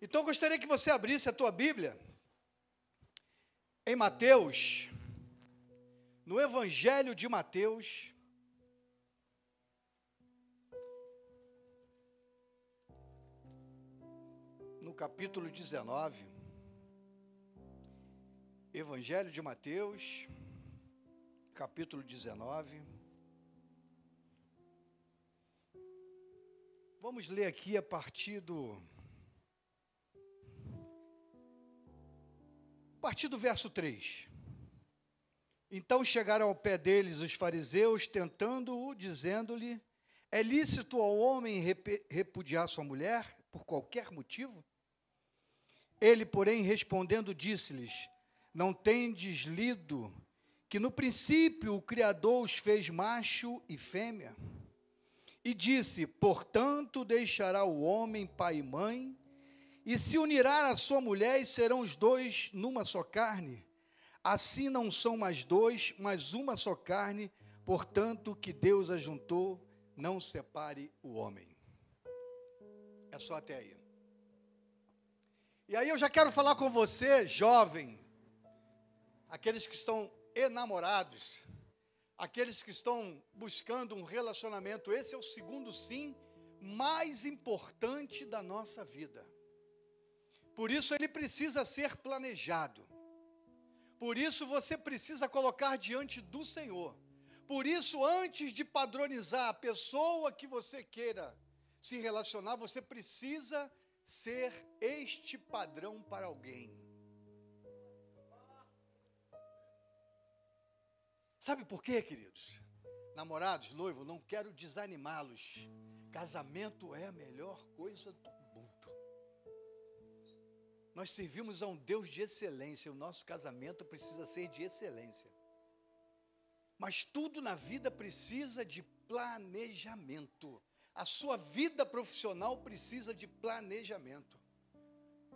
Então gostaria que você abrisse a tua Bíblia em Mateus, no Evangelho de Mateus, no capítulo 19. Evangelho de Mateus, capítulo 19. Vamos ler aqui a partir do a partir do verso 3. Então chegaram ao pé deles os fariseus, tentando-o, dizendo-lhe: É lícito ao homem repudiar sua mulher por qualquer motivo? Ele, porém, respondendo, disse-lhes: Não tendes lido que no princípio o Criador os fez macho e fêmea? E disse: Portanto, deixará o homem pai e mãe, e se unirá a sua mulher, e serão os dois numa só carne. Assim não são mais dois, mas uma só carne, portanto, que Deus ajuntou, não separe o homem. É só até aí. E aí eu já quero falar com você, jovem, aqueles que estão enamorados, aqueles que estão buscando um relacionamento. Esse é o segundo sim mais importante da nossa vida. Por isso ele precisa ser planejado. Por isso você precisa colocar diante do Senhor. Por isso, antes de padronizar a pessoa que você queira se relacionar, você precisa ser este padrão para alguém. Sabe por quê, queridos? Namorados, noivo, não quero desanimá-los. Casamento é a melhor coisa. Nós servimos a um Deus de excelência, o nosso casamento precisa ser de excelência. Mas tudo na vida precisa de planejamento. A sua vida profissional precisa de planejamento.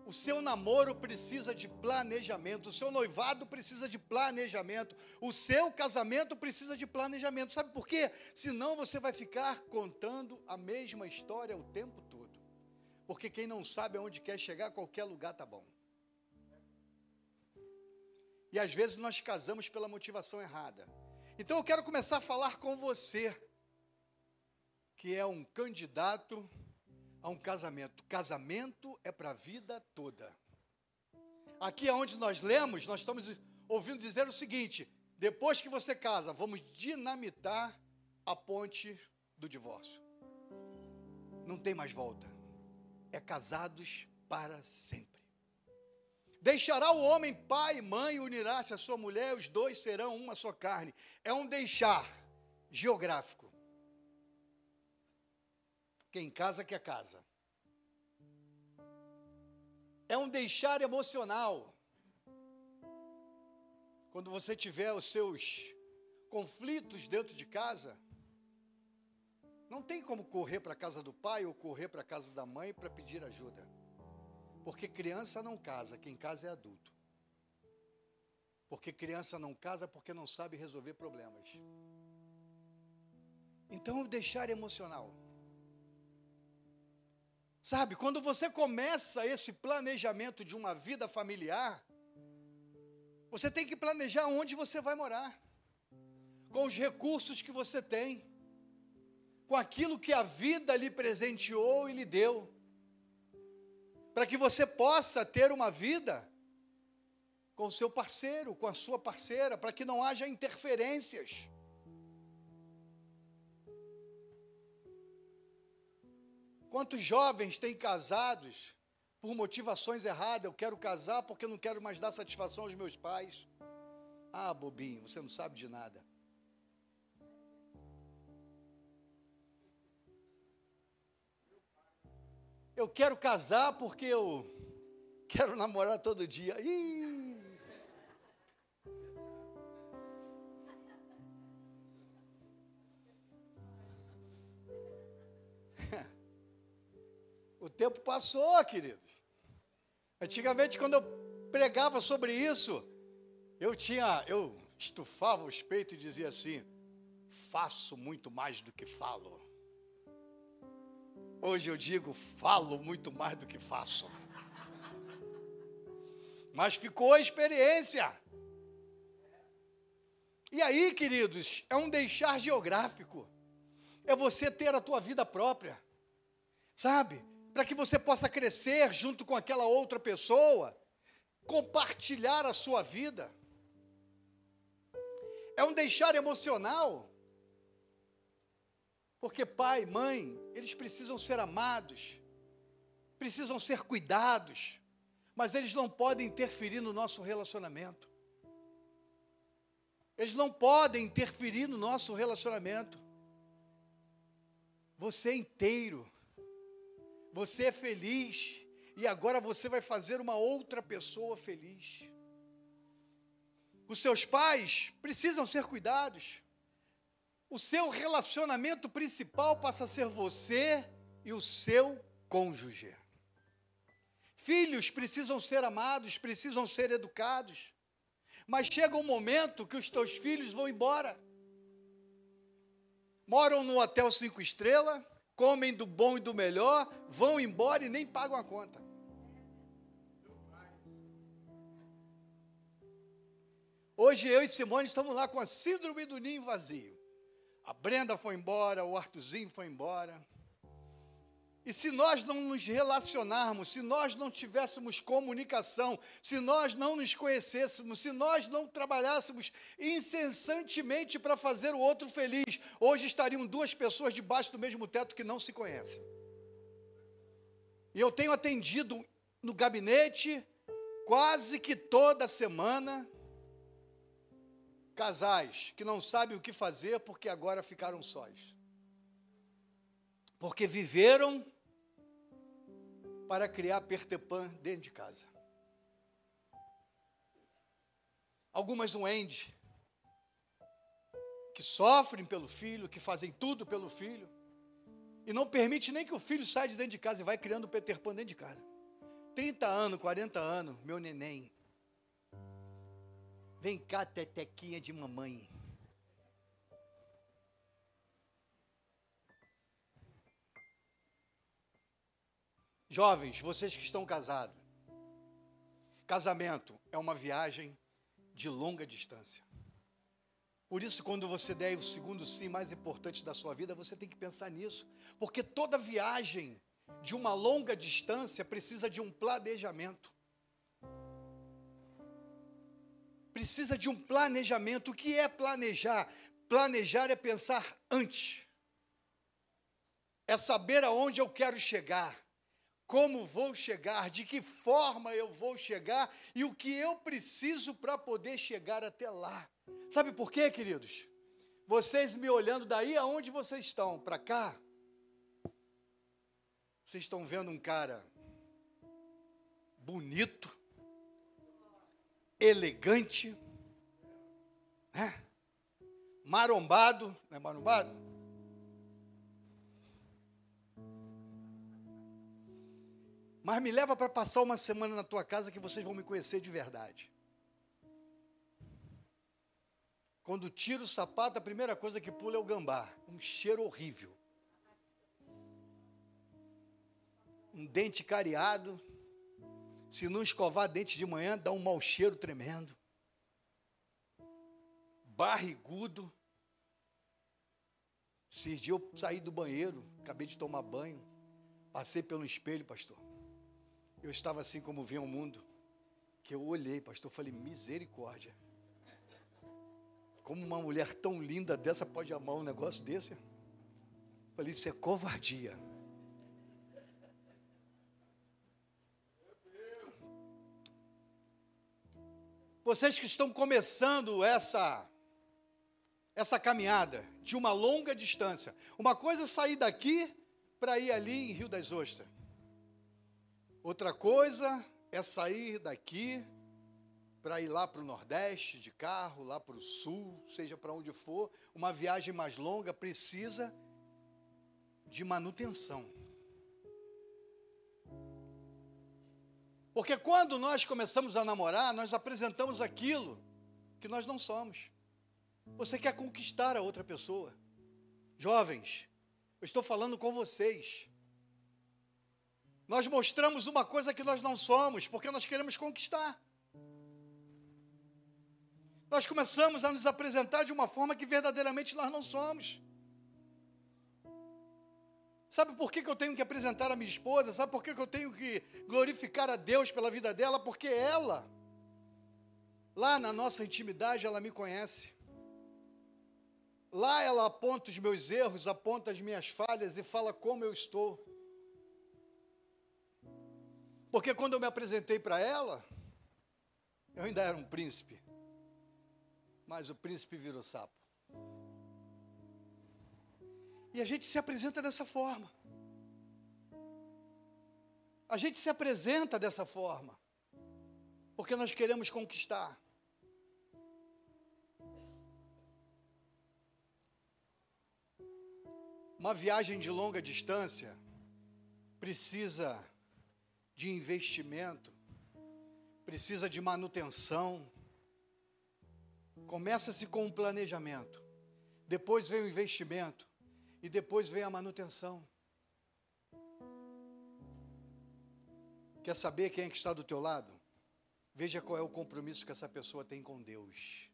O seu namoro precisa de planejamento, o seu noivado precisa de planejamento, o seu casamento precisa de planejamento. Sabe por quê? Senão você vai ficar contando a mesma história o tempo todo. Porque quem não sabe aonde quer chegar, qualquer lugar tá bom. E às vezes nós casamos pela motivação errada. Então eu quero começar a falar com você, que é um candidato a um casamento. Casamento é para a vida toda. Aqui é onde nós lemos, nós estamos ouvindo dizer o seguinte: depois que você casa, vamos dinamitar a ponte do divórcio. Não tem mais volta. É casados para sempre. Deixará o homem pai e mãe, unirá-se a sua mulher, os dois serão uma só carne. É um deixar geográfico. Quem casa quer casa. É um deixar emocional. Quando você tiver os seus conflitos dentro de casa, não tem como correr para a casa do pai ou correr para a casa da mãe para pedir ajuda. Porque criança não casa, quem casa é adulto. Porque criança não casa porque não sabe resolver problemas. Então, deixar emocional. Sabe, quando você começa esse planejamento de uma vida familiar, você tem que planejar onde você vai morar, com os recursos que você tem, com aquilo que a vida lhe presenteou e lhe deu, para que você possa ter uma vida com o seu parceiro, com a sua parceira, para que não haja interferências. Quantos jovens têm casados por motivações erradas? Eu quero casar porque eu não quero mais dar satisfação aos meus pais. Ah, bobinho, você não sabe de nada. Eu quero casar porque eu quero namorar todo dia. Ih! tempo passou, queridos. Antigamente, quando eu pregava sobre isso, eu tinha, eu estufava os peitos e dizia assim: faço muito mais do que falo. Hoje eu digo, falo muito mais do que faço. Mas ficou a experiência. E aí, queridos, é um deixar geográfico. É você ter a tua vida própria. Sabe? Para que você possa crescer junto com aquela outra pessoa, compartilhar a sua vida. É um deixar emocional. Porque pai, mãe, eles precisam ser amados, precisam ser cuidados, mas eles não podem interferir no nosso relacionamento. Eles não podem interferir no nosso relacionamento. Você é inteiro, você é feliz, e agora você vai fazer uma outra pessoa feliz. Os seus pais precisam ser cuidados. O seu relacionamento principal passa a ser você e o seu cônjuge. Filhos precisam ser amados, precisam ser educados. Mas chega um momento que os teus filhos vão embora. Moram no hotel cinco estrelas, comem do bom e do melhor, vão embora e nem pagam a conta. Hoje eu e Simone estamos lá com a síndrome do ninho vazio. A Brenda foi embora, o Artuzinho foi embora. E se nós não nos relacionarmos, se nós não tivéssemos comunicação, se nós não nos conhecêssemos, se nós não trabalhássemos incessantemente para fazer o outro feliz, hoje estariam duas pessoas debaixo do mesmo teto que não se conhecem. E eu tenho atendido no gabinete quase que toda semana casais que não sabem o que fazer porque agora ficaram sós. Porque viveram para criar pertepã dentro de casa. Algumas duendes que sofrem pelo filho, que fazem tudo pelo filho, e não permite nem que o filho saia de dentro de casa e vai criando o Peter Pan dentro de casa. 30 anos, 40 anos, meu neném, Vem cá, tetequinha de mamãe. Jovens, vocês que estão casados, casamento é uma viagem de longa distância. Por isso, quando você der o segundo sim mais importante da sua vida, você tem que pensar nisso. Porque toda viagem de uma longa distância precisa de um planejamento. Precisa de um planejamento. O que é planejar? Planejar é pensar antes, é saber aonde eu quero chegar, como vou chegar, de que forma eu vou chegar e o que eu preciso para poder chegar até lá. Sabe por quê, queridos? Vocês me olhando daí aonde vocês estão, para cá, vocês estão vendo um cara bonito, elegante, né? marombado, não é marombado? Mas me leva para passar uma semana na tua casa que vocês vão me conhecer de verdade. Quando tiro o sapato, a primeira coisa que pula é o gambá. Um cheiro horrível. Um dente cariado. Se não escovar dente de manhã, dá um mau cheiro tremendo. Barrigudo. Esses dias eu saí do banheiro, acabei de tomar banho, passei pelo espelho, pastor. Eu estava assim como via o mundo, que eu olhei, pastor, falei, misericórdia. Como uma mulher tão linda dessa pode amar um negócio desse? Falei, isso é covardia. Vocês que estão começando essa essa caminhada de uma longa distância. Uma coisa é sair daqui para ir ali em Rio das Ostras. Outra coisa é sair daqui para ir lá para o Nordeste de carro, lá para o Sul, seja para onde for. Uma viagem mais longa precisa de manutenção. Porque quando nós começamos a namorar, nós apresentamos aquilo que nós não somos. Você quer conquistar a outra pessoa. Jovens, eu estou falando com vocês. Nós mostramos uma coisa que nós não somos, porque nós queremos conquistar. Nós começamos a nos apresentar de uma forma que verdadeiramente nós não somos. Sabe por que, que eu tenho que apresentar a minha esposa? Sabe por que, que eu tenho que glorificar a Deus pela vida dela? Porque ela, lá na nossa intimidade, ela me conhece. Lá ela aponta os meus erros, aponta as minhas falhas e fala como eu estou. Porque quando eu me apresentei para ela, eu ainda era um príncipe. Mas o príncipe virou sapo. E a gente se apresenta dessa forma. A gente se apresenta dessa forma. Porque nós queremos conquistar. Uma viagem de longa distância precisa de investimento, precisa de manutenção. Começa-se com um planejamento, depois vem o investimento, e depois vem a manutenção. Quer saber quem é que está do teu lado? Veja qual é o compromisso que essa pessoa tem com Deus.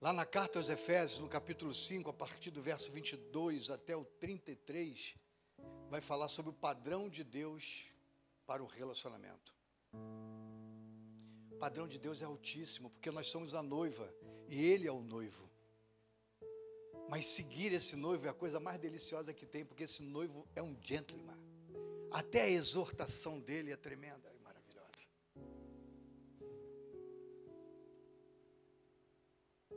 Lá na carta aos Efésios, no capítulo 5, a partir do verso 22 até o 33, vai falar sobre o padrão de Deus para o relacionamento. O padrão de Deus é altíssimo, porque nós somos a noiva e ele é o noivo. Mas seguir esse noivo é a coisa mais deliciosa que tem, porque esse noivo é um gentleman. Até a exortação dele é tremenda e maravilhosa.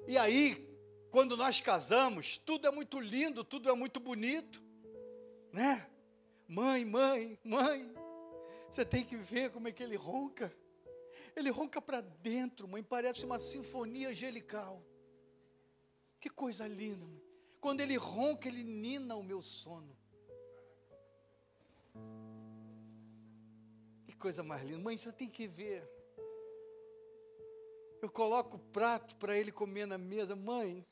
E aí, quando nós casamos, tudo é muito lindo, tudo é muito bonito, né? Mãe, mãe, mãe, você tem que ver como é que ele ronca. Ele ronca para dentro, mãe, parece uma sinfonia angelical. Que coisa linda, mãe. Quando ele ronca, ele nina o meu sono. Que coisa mais linda. Mãe, você tem que ver. Eu coloco o prato para ele comer na mesa. Mãe,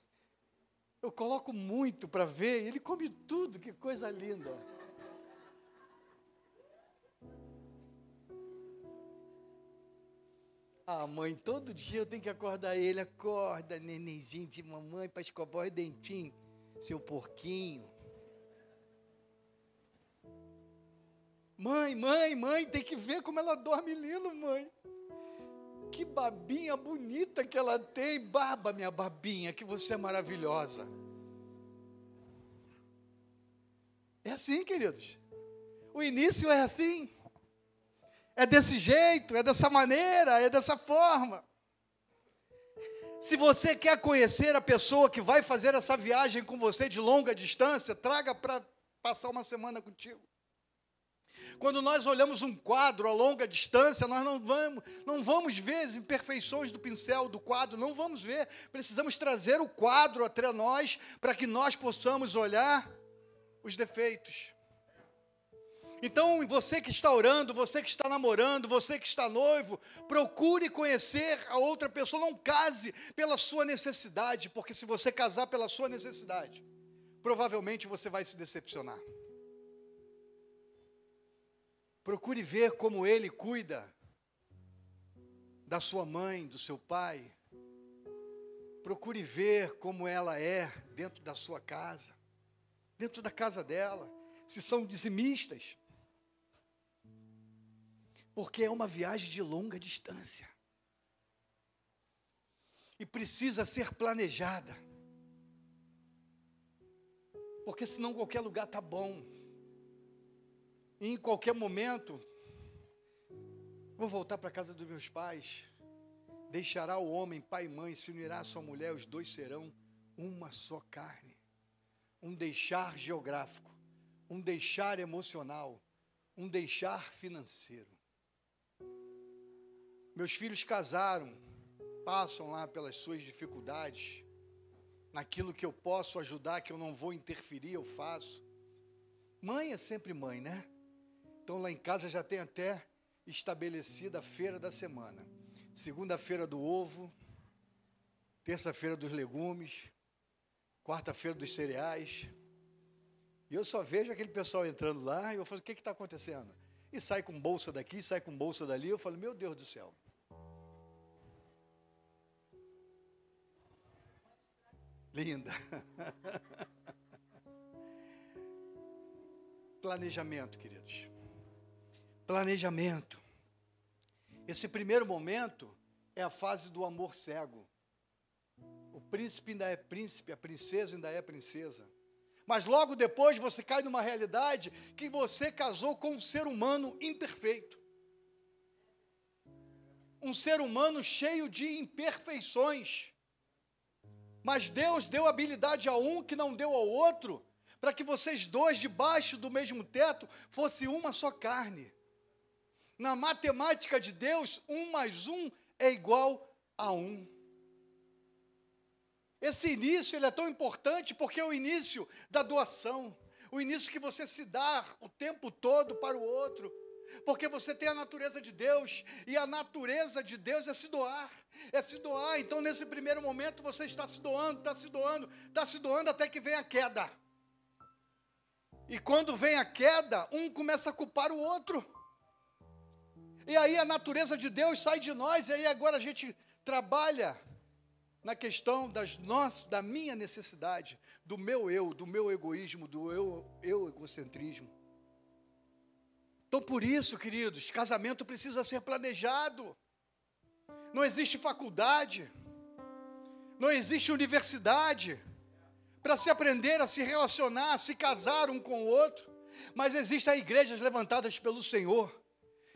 eu coloco muito para ver. Ele come tudo. Que coisa linda. Mãe, todo dia eu tenho que acordar ele. Acorda, nenenzinho de mamãe, para escovar o dentinho, seu porquinho. Mãe, mãe, mãe, tem que ver como ela dorme lindo, mãe. Que babinha bonita que ela tem. Baba, minha babinha, que você é maravilhosa. É assim, queridos. O início é assim. É desse jeito, é dessa maneira, é dessa forma. Se você quer conhecer a pessoa que vai fazer essa viagem com você de longa distância, traga para passar uma semana contigo. Quando nós olhamos um quadro a longa distância, nós não vamos, não vamos ver as imperfeições do pincel, do quadro, não vamos ver. Precisamos trazer o quadro até nós para que nós possamos olhar os defeitos. Então, você que está orando, você que está namorando, você que está noivo, procure conhecer a outra pessoa, não case pela sua necessidade, porque se você casar pela sua necessidade, provavelmente você vai se decepcionar. Procure ver como ele cuida da sua mãe, do seu pai. Procure ver como ela é dentro da sua casa, dentro da casa dela. Se são dizimistas, porque é uma viagem de longa distância. E precisa ser planejada. Porque senão qualquer lugar está bom. E em qualquer momento, vou voltar para casa dos meus pais. Deixará o homem, pai e mãe, se unirá à sua mulher, os dois serão uma só carne. Um deixar geográfico, um deixar emocional, um deixar financeiro. Meus filhos casaram, passam lá pelas suas dificuldades, naquilo que eu posso ajudar, que eu não vou interferir, eu faço. Mãe é sempre mãe, né? Então lá em casa já tem até estabelecida a feira da semana. Segunda-feira do ovo, terça-feira dos legumes, quarta-feira dos cereais. E eu só vejo aquele pessoal entrando lá e eu falo, o que está acontecendo? E sai com bolsa daqui, sai com bolsa dali. Eu falo, meu Deus do céu. Linda. Planejamento, queridos. Planejamento. Esse primeiro momento é a fase do amor cego. O príncipe ainda é príncipe, a princesa ainda é princesa. Mas logo depois você cai numa realidade que você casou com um ser humano imperfeito. Um ser humano cheio de imperfeições. Mas Deus deu habilidade a um que não deu ao outro, para que vocês dois, debaixo do mesmo teto, fosse uma só carne. Na matemática de Deus, um mais um é igual a um. Esse início ele é tão importante porque é o início da doação, o início que você se dá o tempo todo para o outro, porque você tem a natureza de Deus, e a natureza de Deus é se doar, é se doar. Então, nesse primeiro momento, você está se doando, está se doando, está se doando até que vem a queda. E quando vem a queda, um começa a culpar o outro. E aí a natureza de Deus sai de nós, e aí agora a gente trabalha na questão das nós, da minha necessidade, do meu eu, do meu egoísmo, do eu, eu egocentrismo. Então, por isso, queridos, casamento precisa ser planejado. Não existe faculdade, não existe universidade para se aprender a se relacionar, a se casar um com o outro, mas existem igrejas levantadas pelo Senhor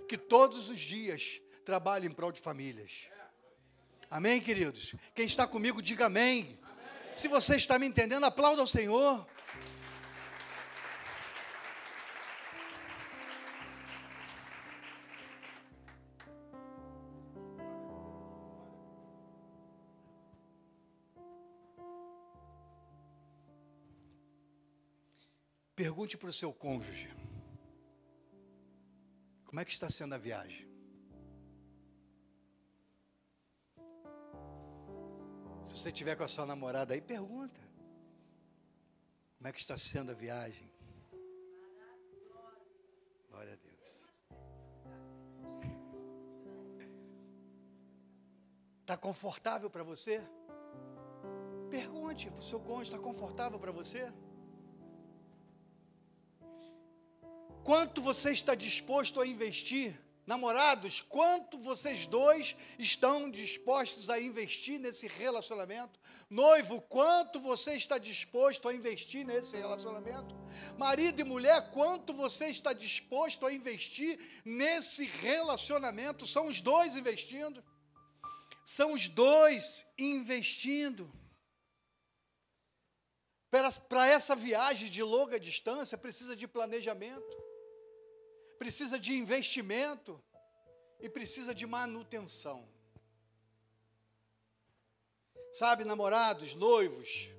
que todos os dias trabalham em prol de famílias. Amém, queridos? Quem está comigo, diga amém. amém. Se você está me entendendo, aplauda ao Senhor. Pergunte para o seu cônjuge: como é que está sendo a viagem? Se você tiver com a sua namorada aí, pergunta. Como é que está sendo a viagem? Glória a Deus. Está confortável para você? Pergunte para o seu cônjuge: está confortável para você? Quanto você está disposto a investir Namorados, quanto vocês dois estão dispostos a investir nesse relacionamento? Noivo, quanto você está disposto a investir nesse relacionamento? Marido e mulher, quanto você está disposto a investir nesse relacionamento? São os dois investindo. São os dois investindo. Para essa viagem de longa distância, precisa de planejamento precisa de investimento e precisa de manutenção. Sabe, namorados, noivos,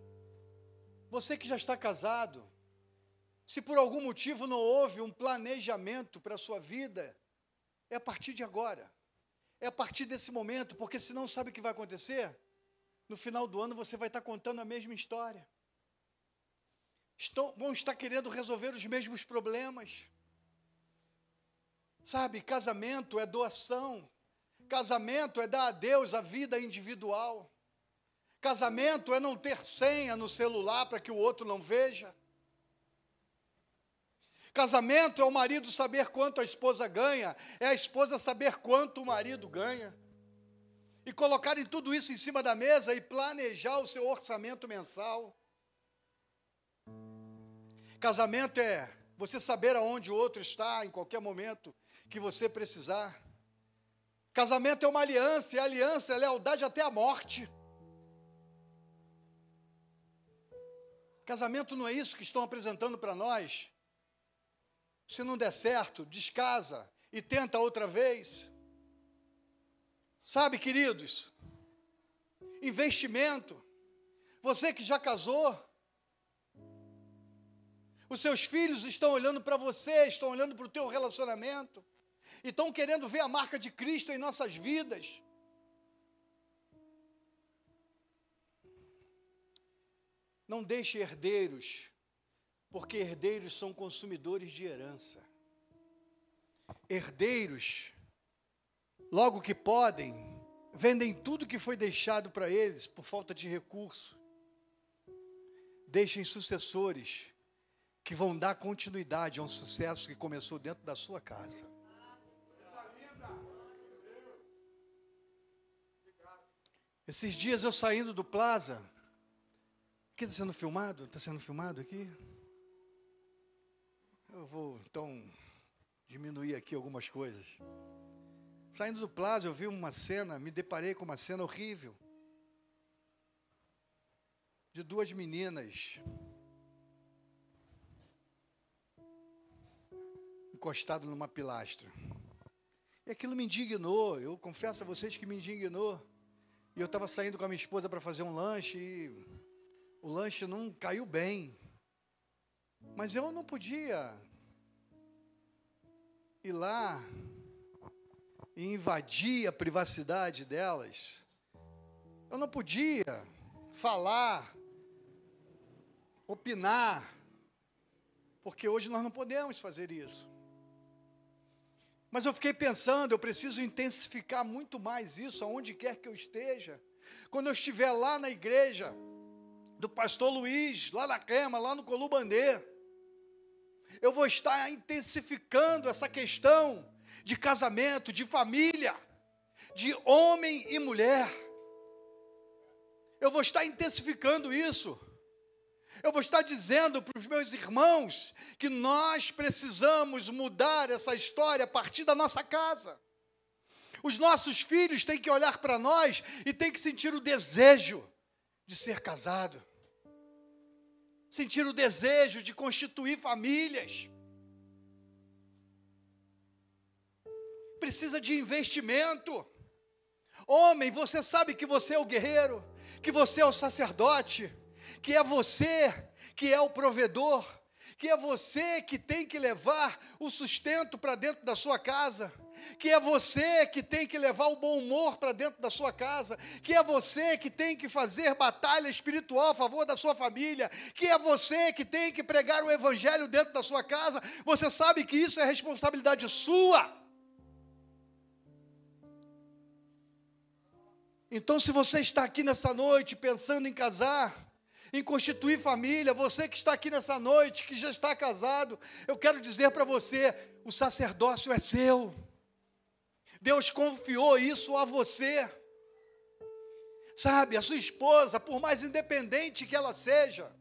você que já está casado, se por algum motivo não houve um planejamento para a sua vida, é a partir de agora. É a partir desse momento, porque senão sabe o que vai acontecer? No final do ano você vai estar contando a mesma história. Estão, vão estar querendo resolver os mesmos problemas. Sabe, casamento é doação. Casamento é dar a Deus a vida individual. Casamento é não ter senha no celular para que o outro não veja. Casamento é o marido saber quanto a esposa ganha, é a esposa saber quanto o marido ganha. E colocarem tudo isso em cima da mesa e planejar o seu orçamento mensal. Casamento é você saber aonde o outro está em qualquer momento que você precisar. Casamento é uma aliança, e a aliança é lealdade até a morte. Casamento não é isso que estão apresentando para nós. Se não der certo, descasa e tenta outra vez. Sabe, queridos, investimento. Você que já casou, os seus filhos estão olhando para você, estão olhando para o teu relacionamento e estão querendo ver a marca de Cristo em nossas vidas. Não deixe herdeiros, porque herdeiros são consumidores de herança. herdeiros, logo que podem, vendem tudo que foi deixado para eles por falta de recurso. Deixem sucessores que vão dar continuidade a um sucesso que começou dentro da sua casa. Esses dias eu saindo do Plaza, aqui está sendo filmado? Está sendo filmado aqui? Eu vou então diminuir aqui algumas coisas. Saindo do Plaza, eu vi uma cena, me deparei com uma cena horrível. De duas meninas encostado numa pilastra. E aquilo me indignou, eu confesso a vocês que me indignou. E eu estava saindo com a minha esposa para fazer um lanche e o lanche não caiu bem. Mas eu não podia ir lá e invadir a privacidade delas. Eu não podia falar, opinar, porque hoje nós não podemos fazer isso. Mas eu fiquei pensando, eu preciso intensificar muito mais isso aonde quer que eu esteja. Quando eu estiver lá na igreja do pastor Luiz, lá na Quema, lá no Colubandê, eu vou estar intensificando essa questão de casamento, de família, de homem e mulher. Eu vou estar intensificando isso. Eu vou estar dizendo para os meus irmãos que nós precisamos mudar essa história a partir da nossa casa. Os nossos filhos têm que olhar para nós e têm que sentir o desejo de ser casado, sentir o desejo de constituir famílias. Precisa de investimento. Homem, você sabe que você é o guerreiro, que você é o sacerdote que é você que é o provedor, que é você que tem que levar o sustento para dentro da sua casa, que é você que tem que levar o bom humor para dentro da sua casa, que é você que tem que fazer batalha espiritual a favor da sua família, que é você que tem que pregar o evangelho dentro da sua casa. Você sabe que isso é responsabilidade sua. Então, se você está aqui nessa noite pensando em casar, em constituir família, você que está aqui nessa noite, que já está casado, eu quero dizer para você: o sacerdócio é seu. Deus confiou isso a você. Sabe, a sua esposa, por mais independente que ela seja,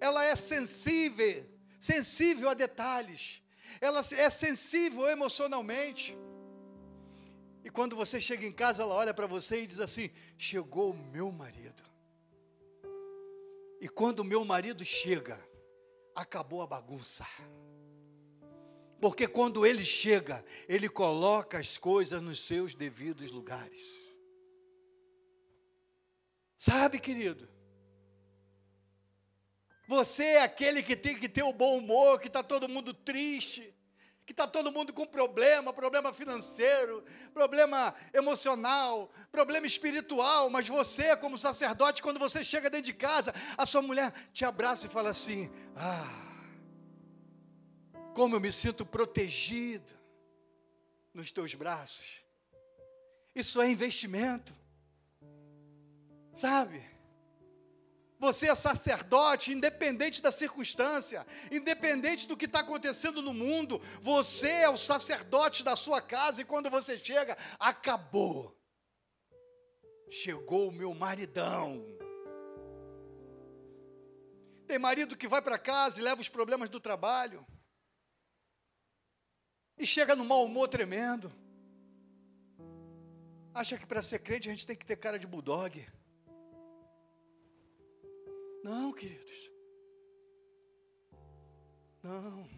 ela é sensível, sensível a detalhes, ela é sensível emocionalmente. E quando você chega em casa, ela olha para você e diz assim: Chegou o meu marido. E quando meu marido chega, acabou a bagunça. Porque quando ele chega, ele coloca as coisas nos seus devidos lugares. Sabe, querido? Você é aquele que tem que ter o bom humor, que está todo mundo triste que está todo mundo com problema, problema financeiro, problema emocional, problema espiritual, mas você, como sacerdote, quando você chega dentro de casa, a sua mulher te abraça e fala assim: Ah, como eu me sinto protegido nos teus braços. Isso é investimento, sabe? Você é sacerdote, independente da circunstância, independente do que está acontecendo no mundo, você é o sacerdote da sua casa e quando você chega, acabou. Chegou o meu maridão. Tem marido que vai para casa e leva os problemas do trabalho. E chega no mau humor tremendo. Acha que para ser crente a gente tem que ter cara de bulldog. Não, queridos. Não.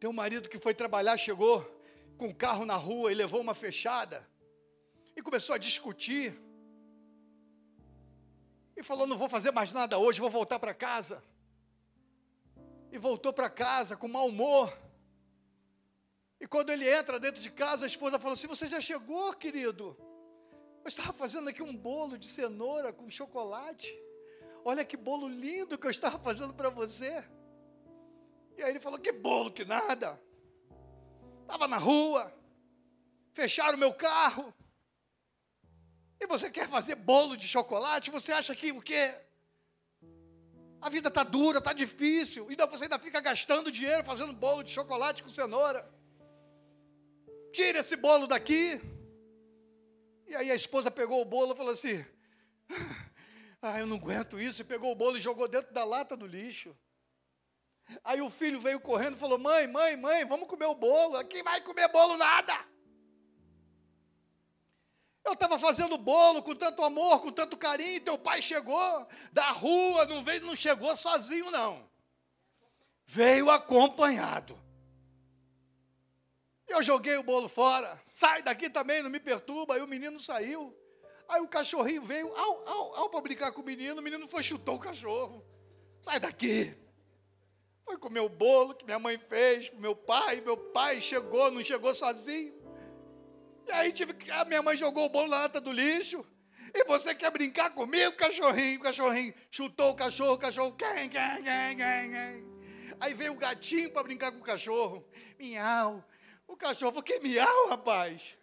Tem um marido que foi trabalhar, chegou com o carro na rua e levou uma fechada. E começou a discutir. E falou: Não vou fazer mais nada hoje, vou voltar para casa. E voltou para casa com mau humor. E quando ele entra dentro de casa, a esposa falou assim: Você já chegou, querido? Eu estava fazendo aqui um bolo de cenoura com chocolate. Olha que bolo lindo que eu estava fazendo para você. aí ele falou: Que bolo, que nada. Estava na rua, fecharam o meu carro. E você quer fazer bolo de chocolate? Você acha que o quê? A vida está dura, está difícil. Ainda você ainda fica gastando dinheiro fazendo bolo de chocolate com cenoura. Tira esse bolo daqui. E aí a esposa pegou o bolo e falou assim: Ah, eu não aguento isso. E pegou o bolo e jogou dentro da lata do lixo. Aí o filho veio correndo e falou: Mãe, mãe, mãe, vamos comer o bolo. Aqui vai comer bolo nada. Eu estava fazendo bolo com tanto amor, com tanto carinho, teu pai chegou da rua, não veio, não chegou sozinho, não. Veio acompanhado. Eu joguei o bolo fora. Sai daqui também, não me perturba. Aí o menino saiu. Aí o cachorrinho veio, au, au, au, para brincar com o menino. O menino foi chutou o cachorro. Sai daqui. Foi comer o bolo que minha mãe fez pro meu pai. Meu pai chegou, não chegou sozinho. E aí tive, a minha mãe jogou o bolo na lata do lixo. E você quer brincar comigo, cachorrinho? Cachorrinho chutou o cachorro, o cachorro. Aí veio o gatinho para brincar com o cachorro. Miau. O cachorro Que miau, rapaz?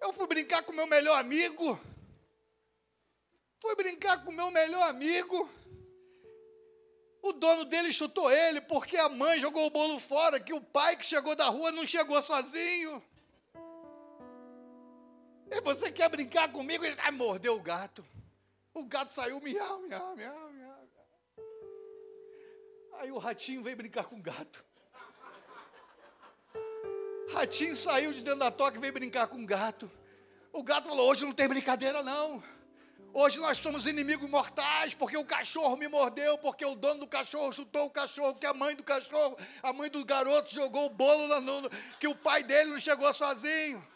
Eu fui brincar com meu melhor amigo. Fui brincar com meu melhor amigo. O dono dele chutou ele porque a mãe jogou o bolo fora, que o pai que chegou da rua não chegou sozinho. E você quer brincar comigo? Ele vai morder o gato. O gato saiu miau, miau, miau, miau. Aí o ratinho veio brincar com o gato. Ratinho saiu de dentro da toca e veio brincar com o gato. O gato falou: Hoje não tem brincadeira, não. Hoje nós somos inimigos mortais, porque o cachorro me mordeu, porque o dono do cachorro chutou o cachorro, que a mãe do cachorro, a mãe do garoto jogou o bolo no, que o pai dele não chegou sozinho.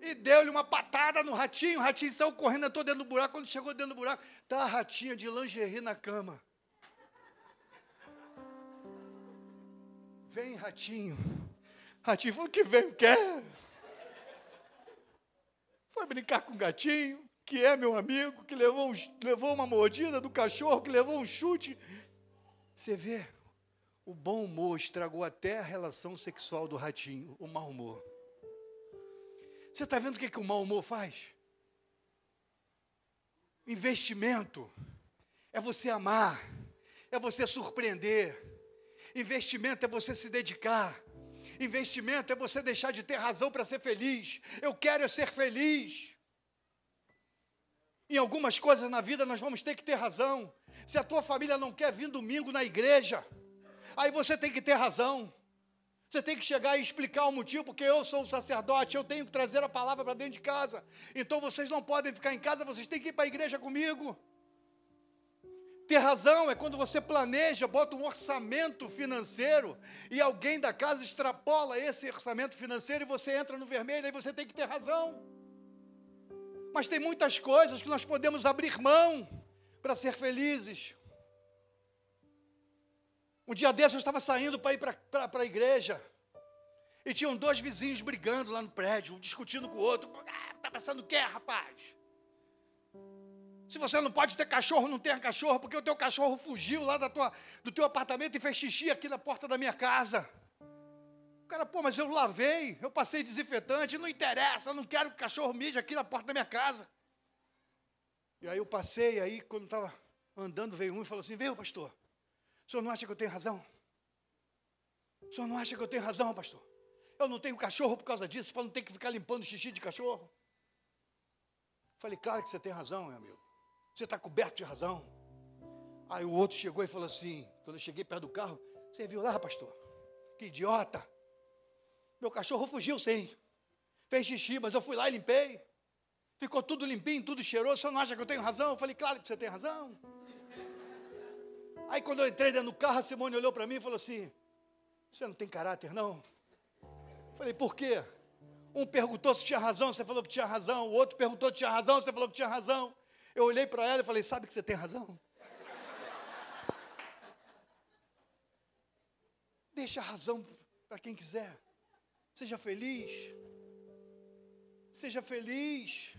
E deu-lhe uma patada no ratinho, o ratinho saiu correndo todo dentro do buraco, quando chegou dentro do buraco, tá a ratinha de lingerie na cama. Vem, ratinho. Ratinho falou que veio, quer? Foi brincar com o gatinho, que é meu amigo, que levou, um, levou uma mordida do cachorro, que levou um chute. Você vê, o bom humor estragou até a relação sexual do ratinho, o mau humor. Você está vendo o que, que o mau humor faz? Investimento é você amar, é você surpreender. Investimento é você se dedicar. Investimento é você deixar de ter razão para ser feliz. Eu quero é ser feliz. Em algumas coisas na vida nós vamos ter que ter razão. Se a tua família não quer vir domingo na igreja, aí você tem que ter razão. Você tem que chegar e explicar o motivo, porque eu sou o sacerdote, eu tenho que trazer a palavra para dentro de casa. Então vocês não podem ficar em casa, vocês têm que ir para a igreja comigo. Ter razão é quando você planeja, bota um orçamento financeiro e alguém da casa extrapola esse orçamento financeiro e você entra no vermelho, aí você tem que ter razão. Mas tem muitas coisas que nós podemos abrir mão para ser felizes. Um dia desses eu estava saindo para ir para a igreja. E tinham dois vizinhos brigando lá no prédio, um discutindo com o outro. Ah, tá passando o quê, rapaz? Se você não pode ter cachorro, não tenha cachorro, porque o teu cachorro fugiu lá da tua, do teu apartamento e fez xixi aqui na porta da minha casa. O cara, pô, mas eu lavei, eu passei desinfetante, não interessa, não quero que o cachorro mije aqui na porta da minha casa. E aí eu passei, aí quando estava andando, veio um e falou assim: Veio, pastor, o senhor não acha que eu tenho razão? O senhor não acha que eu tenho razão, pastor? Eu não tenho cachorro por causa disso, para não ter que ficar limpando xixi de cachorro. Falei, claro que você tem razão, meu amigo. Você está coberto de razão. Aí o outro chegou e falou assim: quando eu cheguei perto do carro, você viu lá, pastor? Que idiota. Meu cachorro fugiu sim. Fez xixi, mas eu fui lá e limpei. Ficou tudo limpinho, tudo cheiroso. Você não acha que eu tenho razão? Eu falei, claro que você tem razão. Aí quando eu entrei dentro do carro, a Simone olhou para mim e falou assim: Você não tem caráter, não? Eu falei, por quê? Um perguntou se tinha razão, você falou que tinha razão. O outro perguntou se tinha razão, você falou que tinha razão. Eu olhei para ela e falei: Sabe que você tem razão? Deixa a razão para quem quiser. Seja feliz. Seja feliz.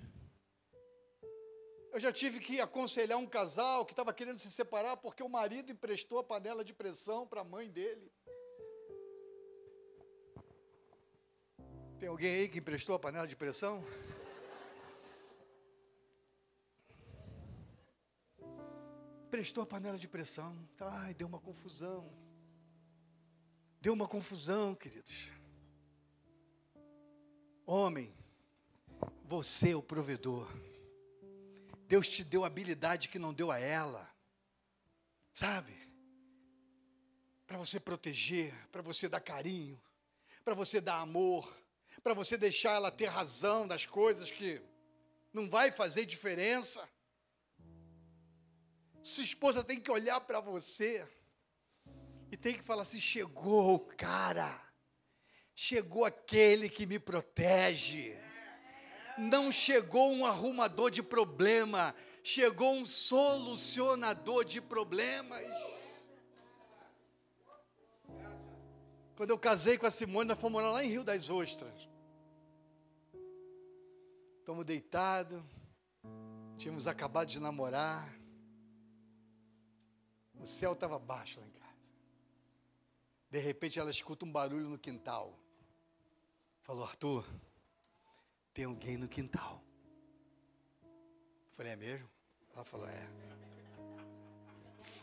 Eu já tive que aconselhar um casal que estava querendo se separar porque o marido emprestou a panela de pressão para a mãe dele. Tem alguém aí que emprestou a panela de pressão? Prestou a panela de pressão. Ai, deu uma confusão. Deu uma confusão, queridos. Homem, você é o provedor. Deus te deu habilidade que não deu a ela. Sabe? Para você proteger, para você dar carinho, para você dar amor, para você deixar ela ter razão das coisas que não vai fazer diferença. Sua esposa tem que olhar para você e tem que falar assim: chegou o cara, chegou aquele que me protege não chegou um arrumador de problema, chegou um solucionador de problemas. Quando eu casei com a Simone, nós fomos morar lá em Rio das Ostras. Estamos deitados, tínhamos acabado de namorar. O céu estava baixo lá em casa. De repente ela escuta um barulho no quintal. Falou, Arthur, tem alguém no quintal. Eu falei, é mesmo? Ela falou, é.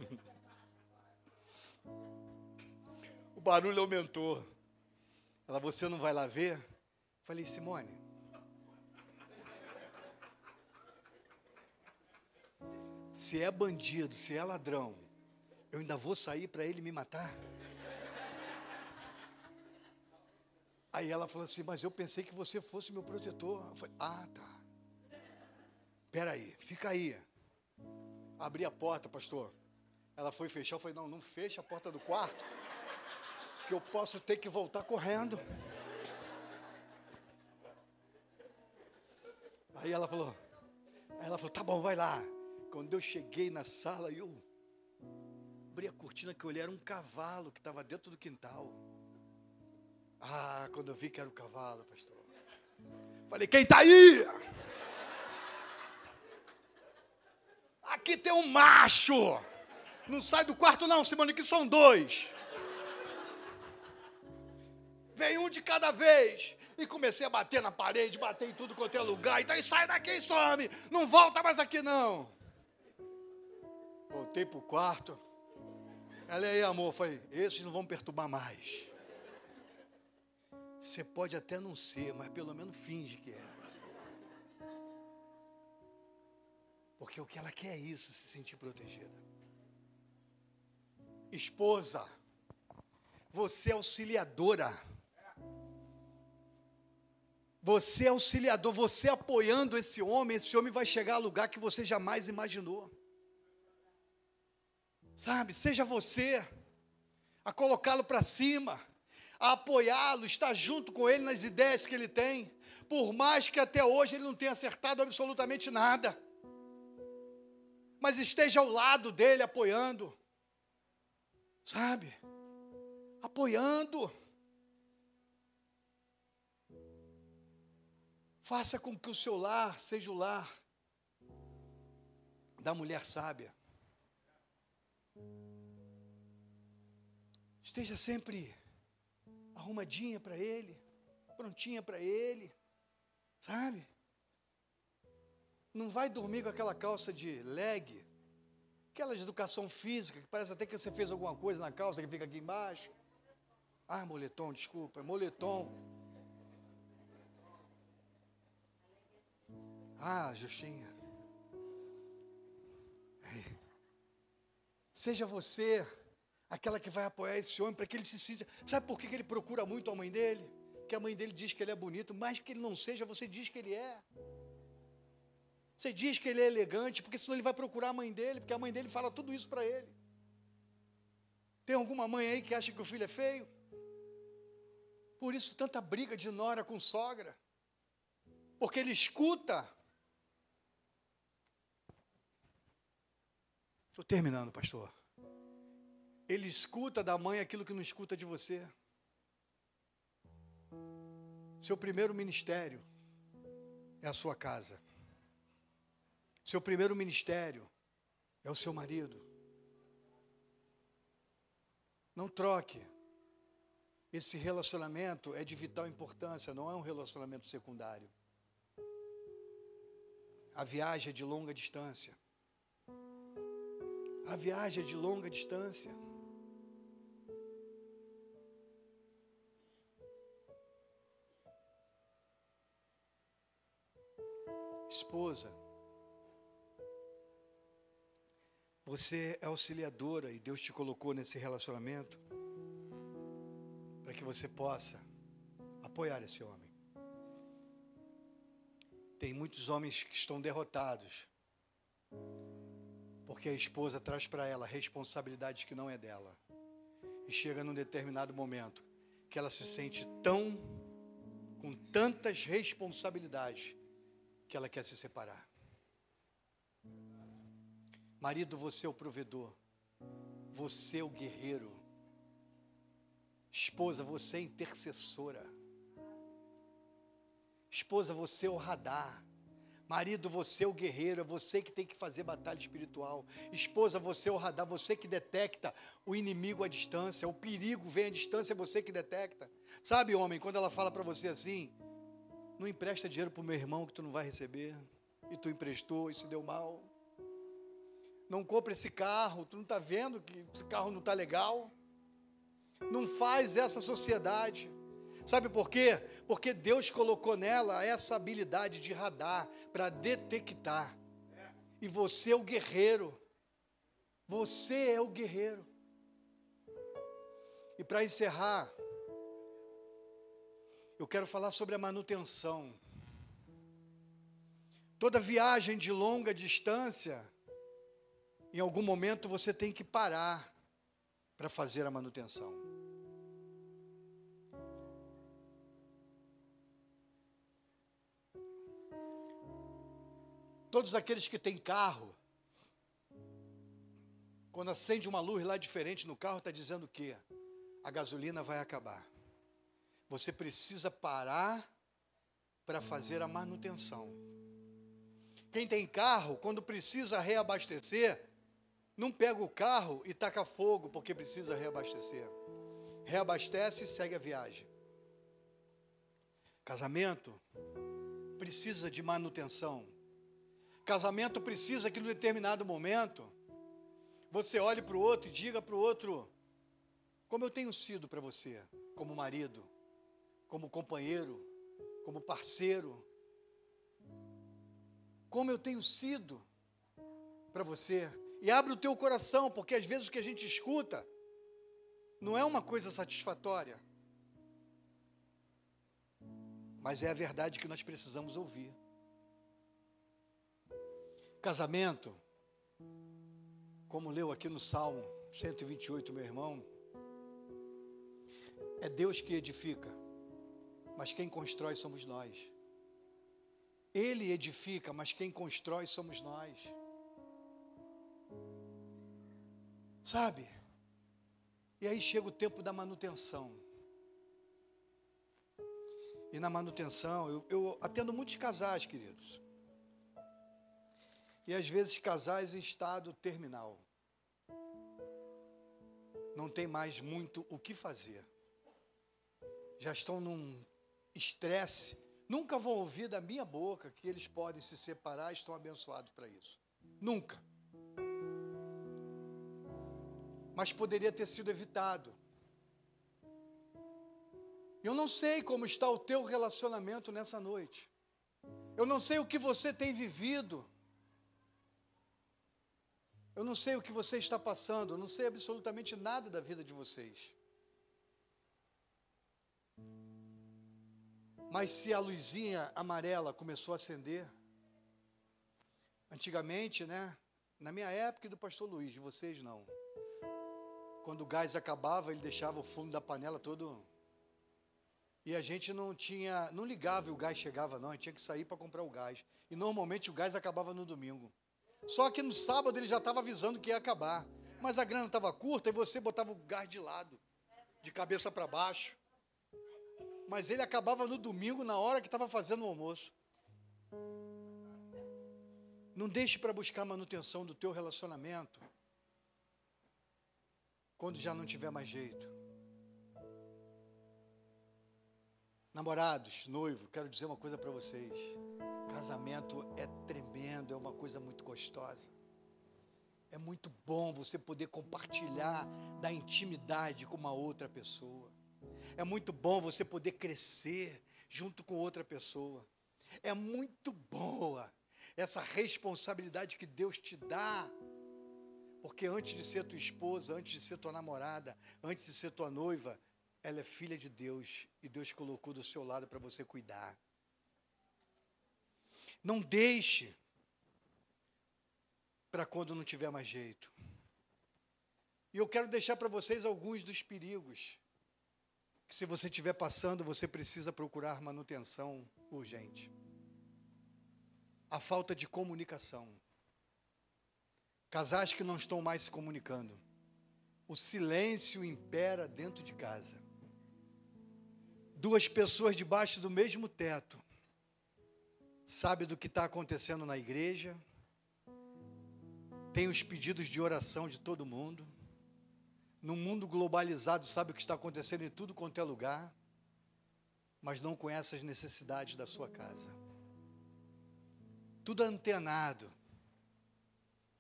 o barulho aumentou. Ela, você não vai lá ver? Falei, Simone. Se é bandido, se é ladrão, eu ainda vou sair para ele me matar? Aí ela falou assim: Mas eu pensei que você fosse meu protetor. Eu falei: Ah, tá. Peraí, fica aí. Abri a porta, pastor. Ela foi fechar. Eu falei: Não, não fecha a porta do quarto, que eu posso ter que voltar correndo. Aí ela falou: Aí ela falou: Tá bom, vai lá. Quando eu cheguei na sala, eu abri a cortina que eu olhei, era um cavalo que estava dentro do quintal. Ah, quando eu vi que era o cavalo, pastor. Falei, quem está aí? Aqui tem um macho. Não sai do quarto, não, Simone, que são dois. Vem um de cada vez. E comecei a bater na parede, bater em tudo quanto é lugar. Então, sai daqui some. Não volta mais aqui, não. Voltei para o quarto. Ela aí, amor, falei, esses não vão perturbar mais. Você pode até não ser, mas pelo menos finge que é. Porque o que ela quer é isso, se sentir protegida. Esposa, você é auxiliadora. Você é auxiliador, você apoiando esse homem, esse homem vai chegar a lugar que você jamais imaginou. Sabe, seja você a colocá-lo para cima a apoiá-lo, estar junto com ele nas ideias que ele tem, por mais que até hoje ele não tenha acertado absolutamente nada. Mas esteja ao lado dele apoiando. Sabe? Apoiando. Faça com que o seu lar seja o lar da mulher sábia. Esteja sempre arrumadinha para ele, prontinha para ele, sabe? Não vai dormir com aquela calça de leg, aquela de educação física, que parece até que você fez alguma coisa na calça que fica aqui embaixo. Ah, moletom, desculpa, é moletom. Ah, Justinha. Seja você aquela que vai apoiar esse homem para que ele se sinta. Sabe por que ele procura muito a mãe dele? Que a mãe dele diz que ele é bonito, mas que ele não seja, você diz que ele é. Você diz que ele é elegante, porque senão ele vai procurar a mãe dele, porque a mãe dele fala tudo isso para ele. Tem alguma mãe aí que acha que o filho é feio? Por isso tanta briga de nora com sogra. Porque ele escuta. Estou terminando, pastor. Ele escuta da mãe aquilo que não escuta de você. Seu primeiro ministério é a sua casa. Seu primeiro ministério é o seu marido. Não troque. Esse relacionamento é de vital importância, não é um relacionamento secundário. A viagem é de longa distância. A viagem é de longa distância. Esposa, você é auxiliadora e Deus te colocou nesse relacionamento para que você possa apoiar esse homem. Tem muitos homens que estão derrotados porque a esposa traz para ela responsabilidades que não é dela. E chega num determinado momento que ela se sente tão com tantas responsabilidades que ela quer se separar. Marido, você é o provedor. Você é o guerreiro. Esposa, você é intercessora. Esposa, você é o radar. Marido, você é o guerreiro, é você que tem que fazer batalha espiritual. Esposa, você é o radar, você que detecta o inimigo à distância, o perigo vem à distância, é você que detecta. Sabe, homem, quando ela fala para você assim, não empresta dinheiro para o meu irmão que tu não vai receber, e tu emprestou e se deu mal. Não compra esse carro, tu não está vendo que esse carro não está legal. Não faz essa sociedade. Sabe por quê? Porque Deus colocou nela essa habilidade de radar para detectar. E você é o guerreiro. Você é o guerreiro. E para encerrar, eu quero falar sobre a manutenção. Toda viagem de longa distância, em algum momento você tem que parar para fazer a manutenção. Todos aqueles que têm carro, quando acende uma luz lá diferente no carro, está dizendo o quê? A gasolina vai acabar. Você precisa parar para fazer a manutenção. Quem tem carro, quando precisa reabastecer, não pega o carro e taca fogo porque precisa reabastecer. Reabastece e segue a viagem. Casamento precisa de manutenção. Casamento precisa que, num determinado momento, você olhe para o outro e diga para o outro: como eu tenho sido para você, como marido, como companheiro, como parceiro, como eu tenho sido para você. E abre o teu coração, porque às vezes o que a gente escuta não é uma coisa satisfatória, mas é a verdade que nós precisamos ouvir. Casamento, como leu aqui no Salmo 128, meu irmão, é Deus que edifica, mas quem constrói somos nós. Ele edifica, mas quem constrói somos nós. Sabe? E aí chega o tempo da manutenção. E na manutenção, eu, eu atendo muitos casais, queridos e às vezes casais em estado terminal. Não tem mais muito o que fazer. Já estão num estresse. Nunca vão ouvir da minha boca que eles podem se separar e estão abençoados para isso. Nunca. Mas poderia ter sido evitado. Eu não sei como está o teu relacionamento nessa noite. Eu não sei o que você tem vivido. Eu não sei o que você está passando, eu não sei absolutamente nada da vida de vocês. Mas se a luzinha amarela começou a acender, antigamente, né? Na minha época e do pastor Luiz, de vocês não. Quando o gás acabava, ele deixava o fundo da panela todo. E a gente não tinha, não ligava e o gás chegava, não. A gente tinha que sair para comprar o gás. E normalmente o gás acabava no domingo. Só que no sábado ele já estava avisando que ia acabar. Mas a grana estava curta e você botava o gás de lado, de cabeça para baixo. Mas ele acabava no domingo, na hora que estava fazendo o almoço. Não deixe para buscar manutenção do teu relacionamento quando já não tiver mais jeito. Namorados, noivo, quero dizer uma coisa para vocês. Casamento é tremendo, é uma coisa muito gostosa. É muito bom você poder compartilhar da intimidade com uma outra pessoa. É muito bom você poder crescer junto com outra pessoa. É muito boa essa responsabilidade que Deus te dá. Porque antes de ser tua esposa, antes de ser tua namorada, antes de ser tua noiva, ela é filha de Deus e Deus colocou do seu lado para você cuidar. Não deixe para quando não tiver mais jeito. E eu quero deixar para vocês alguns dos perigos que se você estiver passando, você precisa procurar manutenção urgente. A falta de comunicação. Casais que não estão mais se comunicando. O silêncio impera dentro de casa. Duas pessoas debaixo do mesmo teto. Sabe do que está acontecendo na igreja. Tem os pedidos de oração de todo mundo no mundo globalizado, sabe o que está acontecendo em tudo quanto é lugar, mas não conhece as necessidades da sua casa. Tudo antenado,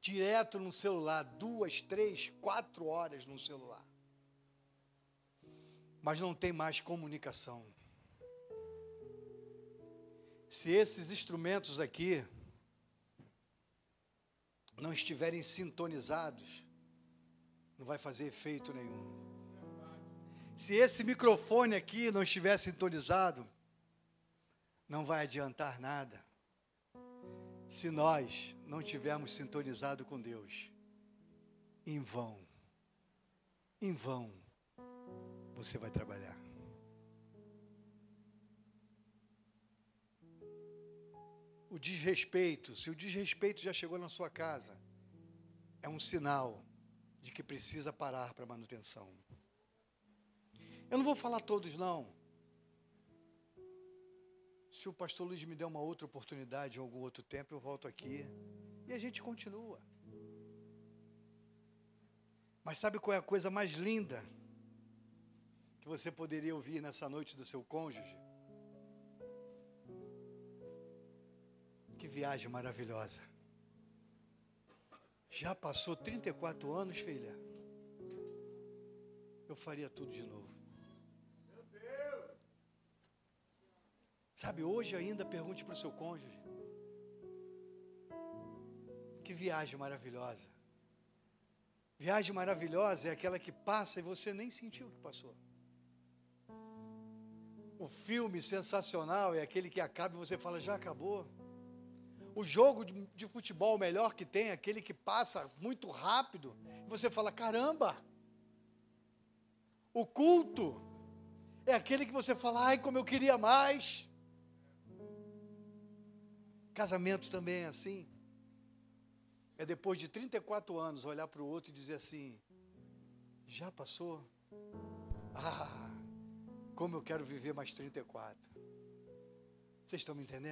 direto no celular, duas, três, quatro horas no celular, mas não tem mais comunicação. Se esses instrumentos aqui não estiverem sintonizados, não vai fazer efeito nenhum. Se esse microfone aqui não estiver sintonizado, não vai adiantar nada. Se nós não tivermos sintonizado com Deus, em vão, em vão, você vai trabalhar. O desrespeito, se o desrespeito já chegou na sua casa, é um sinal de que precisa parar para manutenção. Eu não vou falar todos, não. Se o pastor Luiz me der uma outra oportunidade em algum outro tempo, eu volto aqui e a gente continua. Mas sabe qual é a coisa mais linda que você poderia ouvir nessa noite do seu cônjuge? Que viagem maravilhosa. Já passou 34 anos, filha? Eu faria tudo de novo. Meu Deus! Sabe, hoje ainda pergunte para o seu cônjuge. Que viagem maravilhosa. Viagem maravilhosa é aquela que passa e você nem sentiu que passou. O filme sensacional é aquele que acaba e você fala, já acabou. O jogo de, de futebol melhor que tem, aquele que passa muito rápido, e você fala: caramba! O culto é aquele que você fala: ai, como eu queria mais. Casamento também é assim. É depois de 34 anos olhar para o outro e dizer assim: já passou? Ah, como eu quero viver mais 34. Vocês estão me entendendo?